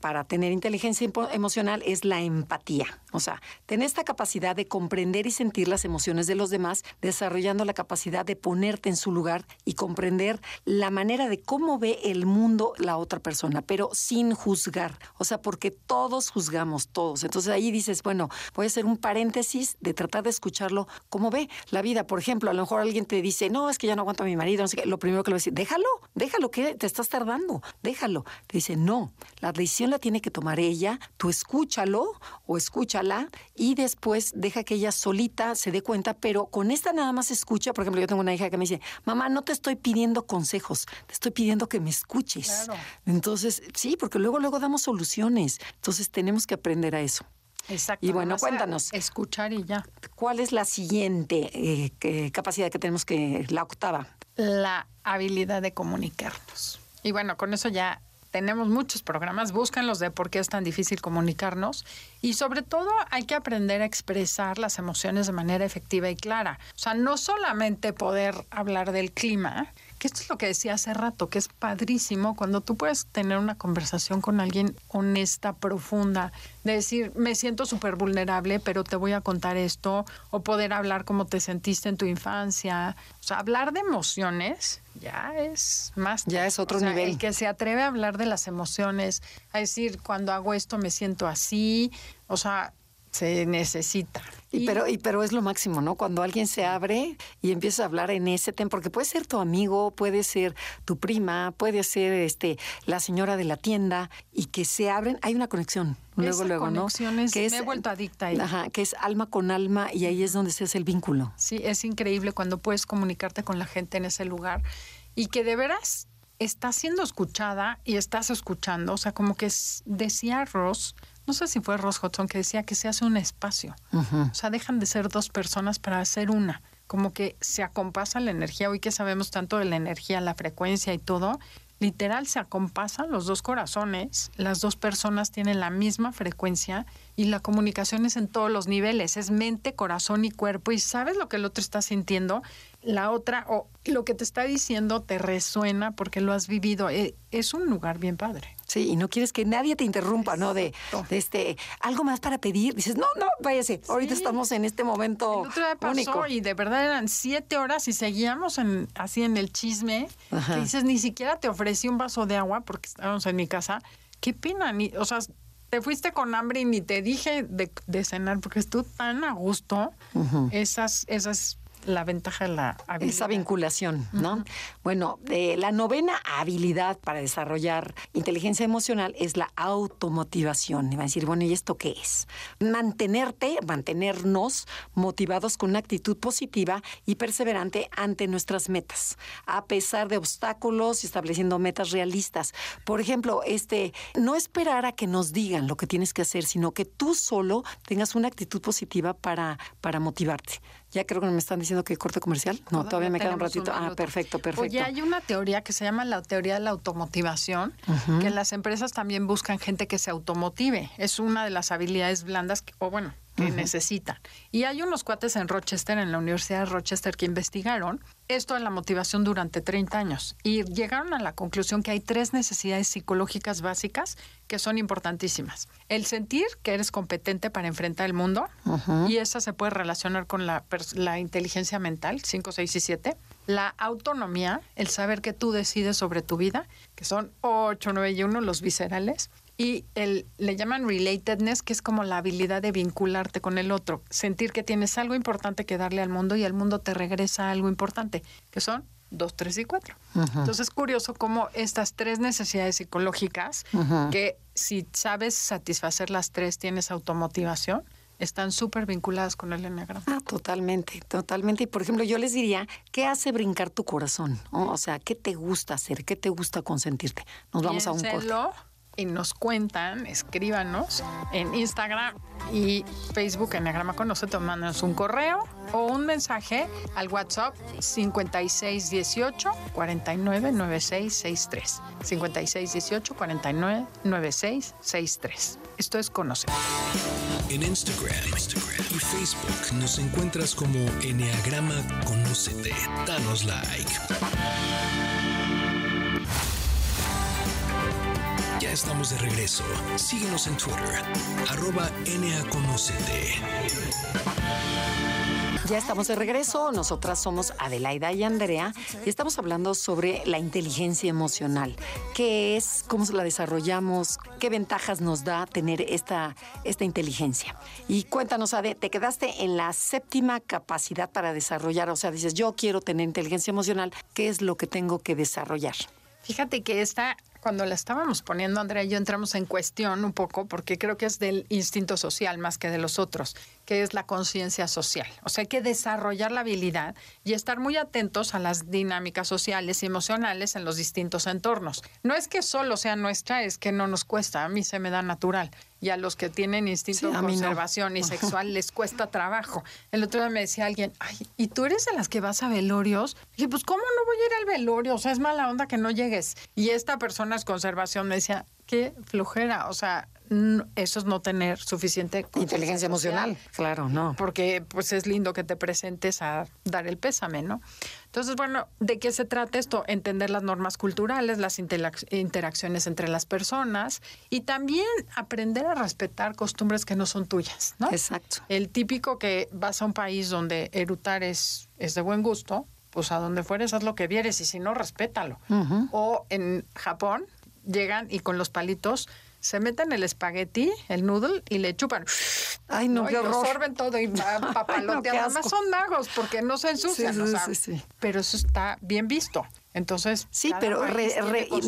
para tener inteligencia emocional es la empatía. O sea, tener esta capacidad de comprender y sentir las emociones de los demás, desarrollando la capacidad de ponerte en su lugar y comprender la manera de cómo ve el mundo la otra persona, pero sin juzgar. O sea, porque todos juzgamos, todos. Entonces ahí dices, bueno, voy a hacer un paréntesis de tratar de escucharlo cómo ve la vida. Por ejemplo, a lo mejor alguien te dice, no, es que ya no aguanto a mi marido, no sé qué. Lo primero que le voy a decir, déjalo, déjalo, que te estás tardando, déjalo. Te dice, no, la decisión la tiene que tomar ella, tú escúchalo o escúchala y después deja que ella solita se dé cuenta, pero con esta nada más escucha. Por ejemplo, yo tengo una hija que me dice, mamá, no te estoy pidiendo consejos, te estoy pidiendo que me escuches. Claro. Entonces, sí, porque luego, luego damos soluciones. Entonces tenemos que aprender a eso. Exacto. Y bueno, cuéntanos. Escuchar y ya. ¿Cuál es la siguiente eh, que- capacidad que tenemos que, la octava? la habilidad de comunicarnos. Y bueno, con eso ya tenemos muchos programas, búscanlos de por qué es tan difícil comunicarnos y sobre todo hay que aprender a expresar las emociones de manera efectiva y clara. O sea, no solamente poder hablar del clima, que esto es lo que decía hace rato, que es padrísimo cuando tú puedes tener una conversación con alguien honesta, profunda, de decir, me siento súper vulnerable, pero te voy a contar esto, o poder hablar cómo te sentiste en tu infancia. O sea, hablar de emociones ya es más. Ya es otro O sea, nivel. El que se atreve a hablar de las emociones, a decir, cuando hago esto me siento así, o sea, se necesita. Y, pero, y, pero es lo máximo, ¿no? Cuando alguien se abre y empieza a hablar en ese tema, porque puede ser tu amigo, puede ser tu prima, puede ser este la señora de la tienda, y que se abren, hay una conexión. Luego, Esa luego, ¿no? conexión es- me he vuelto adicta a ella. Ajá, que es alma con alma y ahí es donde se hace el vínculo. Sí, es increíble cuando puedes comunicarte con la gente en ese lugar y que de veras estás siendo escuchada y estás escuchando. O sea, como que es- decía Ross, no sé si fue Ross Hudson, que decía que se hace un espacio. O sea, dejan de ser dos personas para hacer una. Como que se acompasa la energía. Hoy que sabemos tanto de la energía, la frecuencia y todo, literal se acompasan los dos corazones, las dos personas tienen la misma frecuencia y la comunicación es en todos los niveles, es mente, corazón y cuerpo y sabes lo que el otro está sintiendo, la otra o lo que te está diciendo te resuena porque lo has vivido, Eh, es un lugar bien padre. Sí, y no quieres que nadie te interrumpa, ¿no? De, de este, algo más para pedir. Dices, no, no, váyase. Ahorita estamos en este momento El otro día pasó único. y de verdad eran siete horas y seguíamos en, así en el chisme. Ajá. Que dices, ni siquiera te ofrecí un vaso de agua porque estábamos en mi casa. Qué pena, ni, o sea, te fuiste con hambre y ni te dije de, de cenar porque estuvo tan a gusto. Esas, esas la ventaja de la habilidad. Esa vinculación, ¿no? Bueno, eh, la novena habilidad para desarrollar inteligencia emocional es la automotivación. Y va a decir, bueno, ¿y esto qué es? Mantenerte, mantenernos motivados con una actitud positiva y perseverante ante nuestras metas, a pesar de obstáculos y estableciendo metas realistas. Por ejemplo, este, no esperar a que nos digan lo que tienes que hacer, sino que tú solo tengas una actitud positiva para, para motivarte. Ya creo que me están diciendo que corte comercial. No, todavía, me queda un ratito. ah, perfecto, perfecto. Oye, hay una teoría que se llama la teoría de la automotivación, que las empresas también buscan gente que se automotive. Es una de las habilidades blandas, que, o bueno, que necesitan. Y hay unos cuates en Rochester, en la Universidad de Rochester, que investigaron esto de la motivación durante 30 años y llegaron a la conclusión que hay tres necesidades psicológicas básicas que son importantísimas. El sentir que eres competente para enfrentar el mundo, y esa se puede relacionar con la inteligencia mental, 5, 6 y 7. La autonomía, el saber que tú decides sobre tu vida, que son 8, 9 y 1, los viscerales. Y el, le llaman relatedness, que es como la habilidad de vincularte con el otro, sentir que tienes algo importante que darle al mundo y el mundo te regresa algo importante, que son dos, tres y cuatro. Entonces es curioso cómo estas tres necesidades psicológicas, que si sabes satisfacer las tres, tienes automotivación, están súper vinculadas con el enneagrama. Ah, totalmente, totalmente. Y por ejemplo, yo les diría, ¿qué hace brincar tu corazón? O sea, ¿qué te gusta hacer? ¿Qué te gusta consentirte? Nos vamos a un corte. Nos cuentan, escríbanos en Instagram y Facebook Enneagrama Conócete, mándanos un correo o un mensaje al WhatsApp 5618 499663. 5618 499663. Esto es Conocer. En Instagram, Instagram y Facebook nos encuentras como Enneagrama Conócete. Danos like. Ya estamos de regreso. Síguenos en Twitter, arroba NAConocete. Ya estamos de regreso. Nosotras somos Adelaida y Andrea y estamos hablando sobre la inteligencia emocional. ¿Qué es? ¿Cómo la desarrollamos? ¿Qué ventajas nos da tener esta, esta inteligencia? Y cuéntanos, Ade, te quedaste en la séptima capacidad para desarrollar. O sea, dices, yo quiero tener inteligencia emocional. ¿Qué es lo que tengo que desarrollar? Fíjate que esta cuando la estábamos poniendo, Andrea y yo entramos en cuestión un poco, porque creo que es del instinto social más que de los otros, que es la conciencia social. O sea, hay que desarrollar la habilidad y estar muy atentos a las dinámicas sociales y emocionales en los distintos entornos. No es que solo sea nuestra, es que no nos cuesta, a mí se me da natural. Y a los que tienen instinto de conservación y sexual les cuesta trabajo. El otro día me decía alguien, ay, ¿y tú eres de las que vas a velorios? Y dije, pues, ¿cómo no voy a ir al velorio? O sea, es mala onda que no llegues. Y esta persona es conservación me decía, qué flojera, o sea, eso es no tener suficiente inteligencia emocional, claro, no. Porque pues es lindo que te presentes a dar el pésame, ¿no? Entonces, bueno, ¿de qué se trata esto? Entender las normas culturales, las interacciones entre las personas y también aprender a respetar costumbres que no son tuyas, ¿no? Exacto. El típico que vas a un país donde erutar es, es de buen gusto, pues a donde fueres haz lo que vieres y si no, respétalo. O en Japón llegan y con los palitos se meten el espagueti, el noodle y le chupan. Ay, no, qué horror. absorben todo y papalotean. Además son magos porque no se ensucian. Sí, sí, sí, pero eso está bien visto. Entonces, sí, pero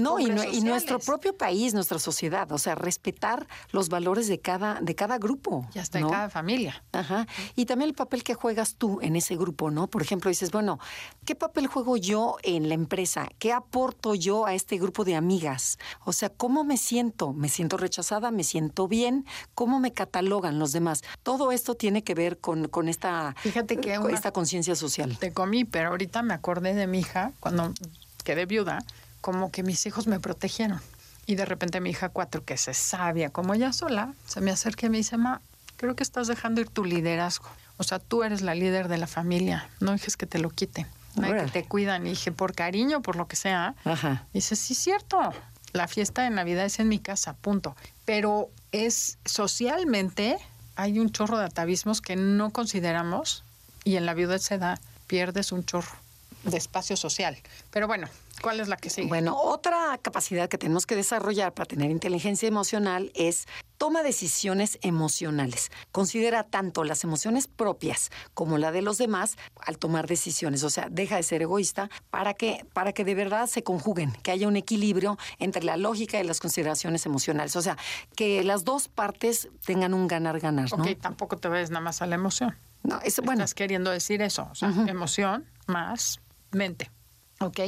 no y, nuestro propio país, nuestra sociedad, o sea, respetar los valores de cada de cada grupo, ya está en cada familia. Ajá. Y también el papel que juegas tú en ese grupo, ¿no? Por ejemplo, dices, bueno, ¿qué papel juego yo en la empresa? ¿Qué aporto yo a este grupo de amigas? O sea, ¿cómo me siento? ¿Me siento rechazada? ¿Me siento bien? ¿Cómo me catalogan los demás? Todo esto tiene que ver con, con esta Fíjate que esta conciencia social. Te comí, pero ahorita me acordé de mi hija cuando quedé viuda, como que mis hijos me protegieron. Y de repente mi hija cuatro, que se sabia como ella sola, se me acerca y me dice, ma, creo que estás dejando ir tu liderazgo. O sea, tú eres la líder de la familia, no dejes que te lo quiten. No hay que te cuidan. Y dije, por cariño, por lo que sea. Ajá. Y dice, sí, cierto. La fiesta de Navidad es en mi casa, punto. Pero es socialmente, hay un chorro de atavismos que no consideramos y en la viudez se da, pierdes un chorro de espacio social. Pero bueno, ¿cuál es la que sigue? Bueno, otra capacidad que tenemos que desarrollar para tener inteligencia emocional es toma decisiones emocionales. Considera tanto las emociones propias como la de los demás al tomar decisiones. O sea, deja de ser egoísta para que, para que de verdad se conjuguen, que haya un equilibrio entre la lógica y las consideraciones emocionales. O sea, que las dos partes tengan un ganar-ganar. ¿no? Ok, tampoco te ves nada más a la emoción. No, es bueno. Estás queriendo decir eso, o sea, emoción más ¿Ok?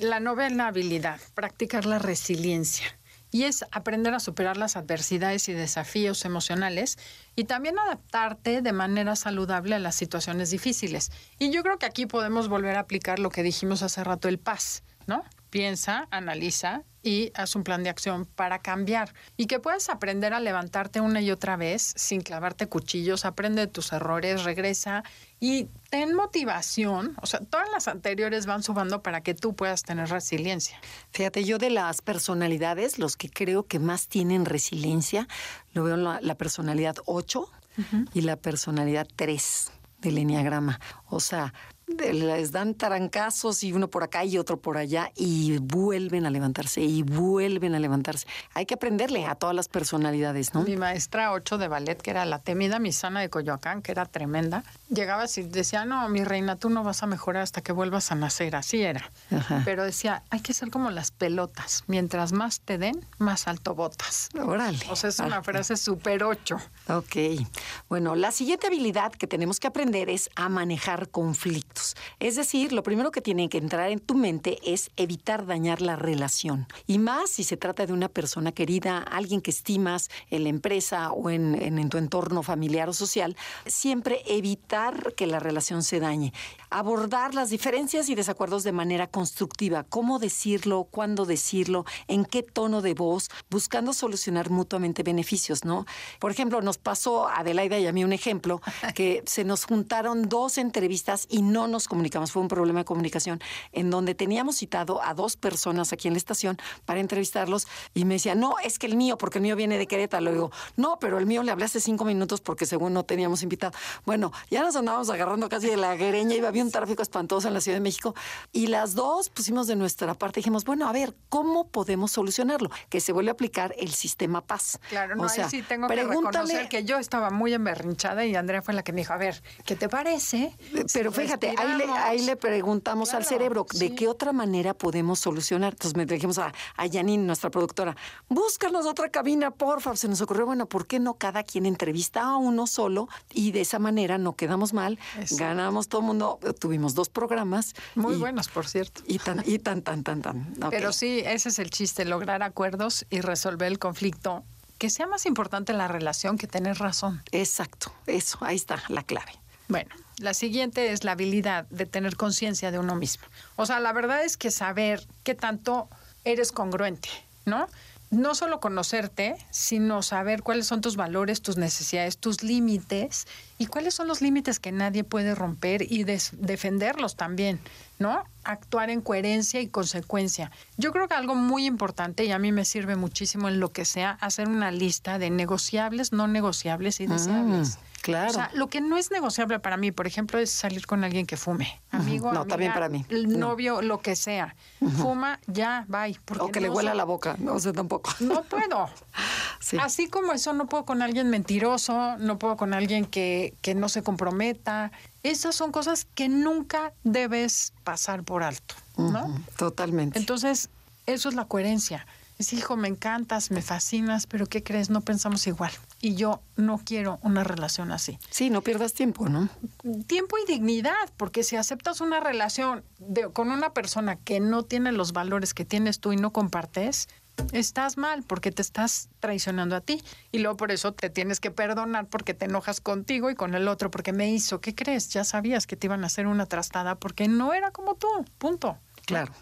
La novena habilidad, practicar la resiliencia. Y es aprender a superar las adversidades y desafíos emocionales y también adaptarte de manera saludable a las situaciones difíciles. Y yo creo que aquí podemos volver a aplicar lo que dijimos hace rato, el paz, ¿no? Piensa, analiza y haz un plan de acción para cambiar. Y que puedas aprender a levantarte una y otra vez sin clavarte cuchillos, aprende de tus errores, regresa y ten motivación. O sea, todas las anteriores van sumando para que tú puedas tener resiliencia. Fíjate, yo de las personalidades, los que creo que más tienen resiliencia, lo veo en la, personalidad 8 y la personalidad 3 del Enneagrama. O sea, les dan tarancazos y uno por acá y otro por allá y vuelven a levantarse y vuelven a levantarse. Hay que aprenderle a todas las personalidades, ¿no? Mi maestra 8 de ballet, que era la temida misana de Coyoacán, que era tremenda, llegaba y decía, no, mi reina, tú no vas a mejorar hasta que vuelvas a nacer. Así era. Pero decía, hay que ser como las pelotas. Mientras más te den, más alto botas. Órale. O sea, es una ah, frase súper 8. Ok. Bueno, la siguiente habilidad que tenemos que aprender es a manejar conflictos Es decir, lo primero que tiene que entrar en tu mente es evitar dañar la relación. Y más si se trata de una persona querida, alguien que estimas en la empresa o en tu entorno familiar o social, siempre evitar que la relación se dañe. Abordar las diferencias y desacuerdos de manera constructiva. Cómo decirlo, cuándo decirlo, en qué tono de voz, buscando solucionar mutuamente beneficios, ¿no? Por ejemplo, nos pasó a Adelaida y a mí un ejemplo, que se nos juntaron dos entrevistas y no nos comunicamos. Fue un problema de comunicación en donde teníamos citado a dos personas aquí en la estación para entrevistarlos y me decía, no, es que el mío, porque el mío viene de Querétaro. Le digo, no, pero el mío le hablé hace cinco minutos porque según no teníamos invitado. Bueno, ya nos andábamos agarrando casi de la guereña, iba, había un tráfico espantoso en la Ciudad de México y las dos pusimos de nuestra parte, dijimos, bueno, a ver, ¿cómo podemos solucionarlo? Que se vuelve a aplicar el sistema paz. Claro, no, o sea, sí tengo que reconocer que yo estaba muy emberrinchada y Andrea fue la que me dijo, a ver, ¿qué te parece? Pero fíjate, ahí le, preguntamos al cerebro, ¿de qué otra manera podemos solucionar? Entonces me dijimos a, a Janine, nuestra productora, búscanos otra cabina, porfa. Se nos ocurrió, bueno, ¿por qué no cada quien entrevista a uno solo? Y de esa manera no quedamos mal, ganamos todo el mundo, tuvimos dos programas. Muy buenos, por cierto. Y tan, y tan, tan, tan, tan. Pero sí, ese es el chiste, lograr acuerdos y resolver el conflicto que sea más importante la relación que tener razón. Exacto, eso, ahí está la clave. Bueno, la siguiente es la habilidad de tener conciencia de uno mismo. O sea, la verdad es que saber qué tanto eres congruente, ¿no? No solo conocerte, sino saber cuáles son tus valores, tus necesidades, tus límites y cuáles son los límites que nadie puede romper y defenderlos también, ¿no? Actuar en coherencia y consecuencia. Yo creo que algo muy importante, y a mí me sirve muchísimo en lo que sea, hacer una lista de negociables, no negociables y deseables. Mm, claro. O sea, lo que no es negociable para mí, por ejemplo, es salir con alguien que fume. Amigo, no, también para mí. El novio, lo que sea. Fuma, ya, bye. O que le huela la boca, no sé tampoco. No puedo. Así como eso, no puedo con alguien mentiroso, no puedo con alguien que, que no se comprometa. Esas son cosas que nunca debes pasar por alto, ¿no? totalmente. Entonces, eso es la coherencia. Es, hijo, me encantas, me fascinas, pero ¿qué crees? No pensamos igual. Y yo no quiero una relación así. Sí, no pierdas tiempo, ¿no? Tiempo y dignidad, porque si aceptas una relación con una persona que no tiene los valores que tienes tú y no compartes, estás mal porque te estás traicionando a ti y luego por eso te tienes que perdonar porque te enojas contigo y con el otro porque me hizo, ¿qué crees? Ya sabías que te iban a hacer una trastada porque no era como tú, punto. Claro.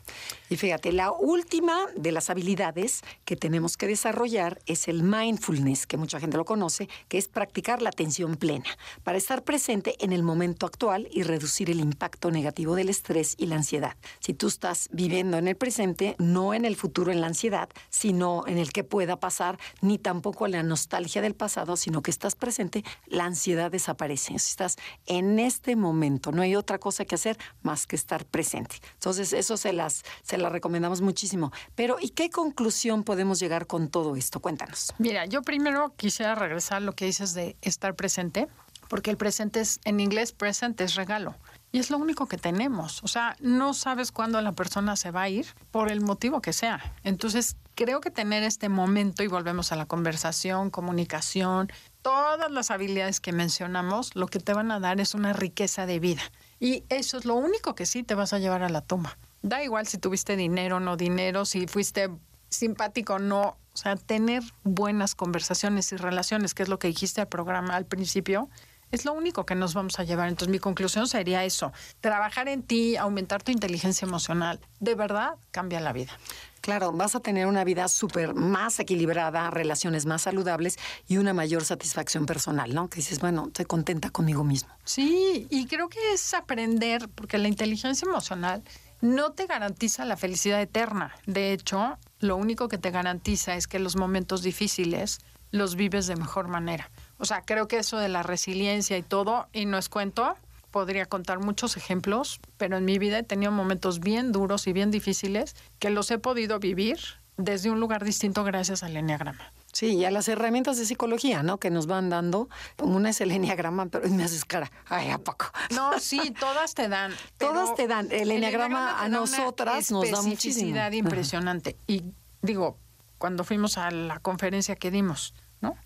Y fíjate, la última de las habilidades que tenemos que desarrollar es el mindfulness, que mucha gente lo conoce, que es practicar la atención plena, para estar presente en el momento actual y reducir el impacto negativo del estrés y la ansiedad. Si tú estás viviendo en el presente, no en el futuro en la ansiedad, sino en el que pueda pasar, ni tampoco en la nostalgia del pasado, sino que estás presente, la ansiedad desaparece. Si estás en este momento, no hay otra cosa que hacer más que estar presente. Entonces, eso se las, las recomendamos muchísimo. Pero, ¿y qué conclusión podemos llegar con todo esto? Cuéntanos. Mira, yo primero quisiera regresar a lo que dices de estar presente, porque el presente es, en inglés, present es regalo. Y es lo único que tenemos. O sea, no sabes cuándo la persona se va a ir por el motivo que sea. Entonces, creo que tener este momento, y volvemos a la conversación, comunicación, todas las habilidades que mencionamos, lo que te van a dar es una riqueza de vida. Y eso es lo único que sí te vas a llevar a la tumba. Da igual si tuviste dinero o no dinero, si fuiste simpático o no. O sea, tener buenas conversaciones y relaciones, que es lo que dijiste al programa al principio, es lo único que nos vamos a llevar. Entonces mi conclusión sería eso, trabajar en ti, aumentar tu inteligencia emocional, de verdad cambia la vida. Claro, vas a tener una vida súper más equilibrada, relaciones más saludables y una mayor satisfacción personal, ¿no? Que dices, bueno, estoy contenta conmigo mismo. Sí, y creo que es aprender, porque la inteligencia emocional no te garantiza la felicidad eterna. De hecho, lo único que te garantiza es que los momentos difíciles los vives de mejor manera. O sea, creo que eso de la resiliencia y todo, y no es cuento, podría contar muchos ejemplos, pero en mi vida he tenido momentos bien duros y bien difíciles que los he podido vivir desde un lugar distinto gracias al enneagrama. Sí, y a las herramientas de psicología, ¿no? Que nos van dando. Una es el enneagrama, pero me haces cara. Ay, ¿a poco? No, sí, todas te dan. todas te dan. El enneagrama, a nosotras nos da muchísimo. impresionante. Y digo, cuando fuimos a la conferencia que dimos, ¿no?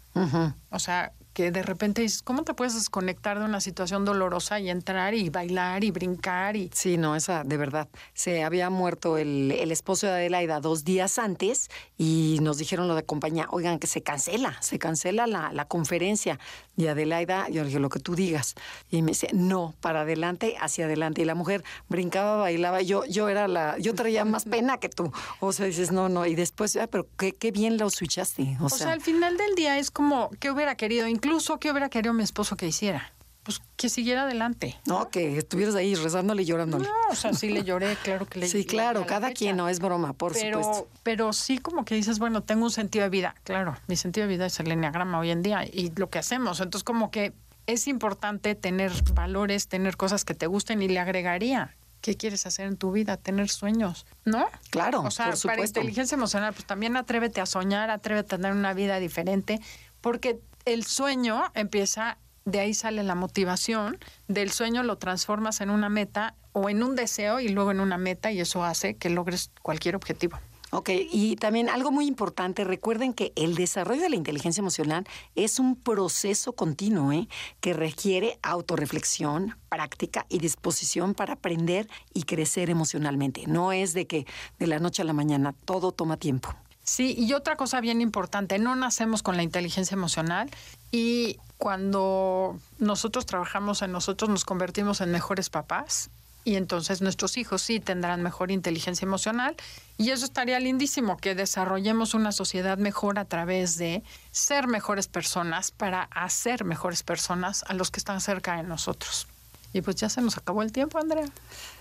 O sea, que de repente dices, ¿cómo te puedes desconectar de una situación dolorosa y entrar y bailar y brincar? y Sí, no, esa, de verdad. Se había muerto el, el esposo de Adelaida dos días antes y nos dijeron lo de compañía, oigan, que se cancela, se cancela la, la conferencia. Y Adelaida, yo le dije, lo que tú digas. Y me dice, no, para adelante, hacia adelante. Y la mujer brincaba, bailaba. Yo, yo era la, yo traía más pena que tú. O sea, dices, no, no. Y después, ah, pero qué, qué bien lo switchaste. O, O sea, al final del día es como, ¿qué hubiera querido? Incluso, ¿qué hubiera querido mi esposo que hiciera? Pues que siguiera adelante. no, que estuvieras ahí rezándole y llorándole. No, o sea, sí le lloré, claro que le Sí, claro, lloré a la cada fecha. quien, no es broma, por pero, supuesto. pero sí como que dices, bueno, tengo un sentido de vida. Claro, mi sentido de vida es el enneagrama hoy en día y lo que hacemos. Entonces, como que es importante tener valores, tener cosas que te gusten y le agregaría. ¿Qué quieres hacer en tu vida? Tener sueños, ¿no? Claro, O sea, por para supuesto. inteligencia emocional, pues también atrévete a soñar, atrévete a tener una vida diferente, porque el sueño empieza, de ahí sale la motivación, del sueño lo transformas en una meta o en un deseo y luego en una meta y eso hace que logres cualquier objetivo. Ok, y también algo muy importante, recuerden que el desarrollo de la inteligencia emocional es un proceso continuo ¿eh? que requiere autorreflexión, práctica y disposición para aprender y crecer emocionalmente. No es de que de la noche a la mañana, todo toma tiempo. Sí, y otra cosa bien importante, no nacemos con la inteligencia emocional y cuando nosotros trabajamos en nosotros nos convertimos en mejores papás y entonces nuestros hijos sí tendrán mejor inteligencia emocional y eso estaría lindísimo, que desarrollemos una sociedad mejor a través de ser mejores personas para hacer mejores personas a los que están cerca de nosotros. Y pues ya se nos acabó el tiempo, Andrea.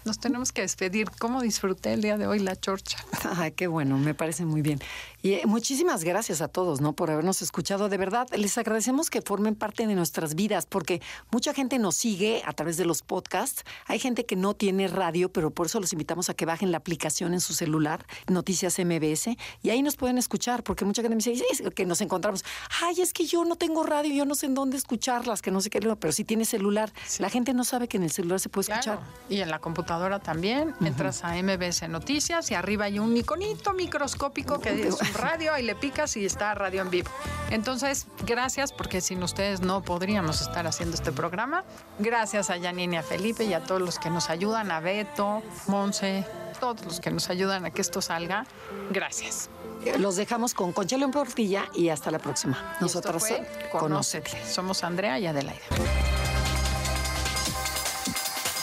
Nos tenemos que despedir. ¿Cómo disfruté el día de hoy la chorcha? Ay, qué bueno, me parece muy bien. Y eh, muchísimas gracias a todos, ¿no? Por habernos escuchado. De verdad, les agradecemos que formen parte de nuestras vidas, porque mucha gente nos sigue a través de los podcasts. Hay gente que no tiene radio, pero por eso los invitamos a que bajen la aplicación en su celular, Noticias MBS, y ahí nos pueden escuchar, porque mucha gente me dice "Es que nos encontramos. Ay, es que yo no tengo radio, yo no sé en dónde escucharlas, que no sé qué, pero si tiene celular. La gente no sabe que en el celular se puede escuchar. Claro, Y en la computadora también. Entras a MBS Noticias y arriba hay un iconito microscópico que es un radio y le picas y está radio en vivo. Entonces, gracias porque sin ustedes no podríamos estar haciendo este programa. Gracias a Janine y a Felipe y a todos los que nos ayudan, a Beto, Monse, todos los que nos ayudan a que esto salga. Gracias. Los dejamos con Conchelo en Portilla y hasta la próxima. Nosotras. Conócete. Somos Andrea y Adelaida.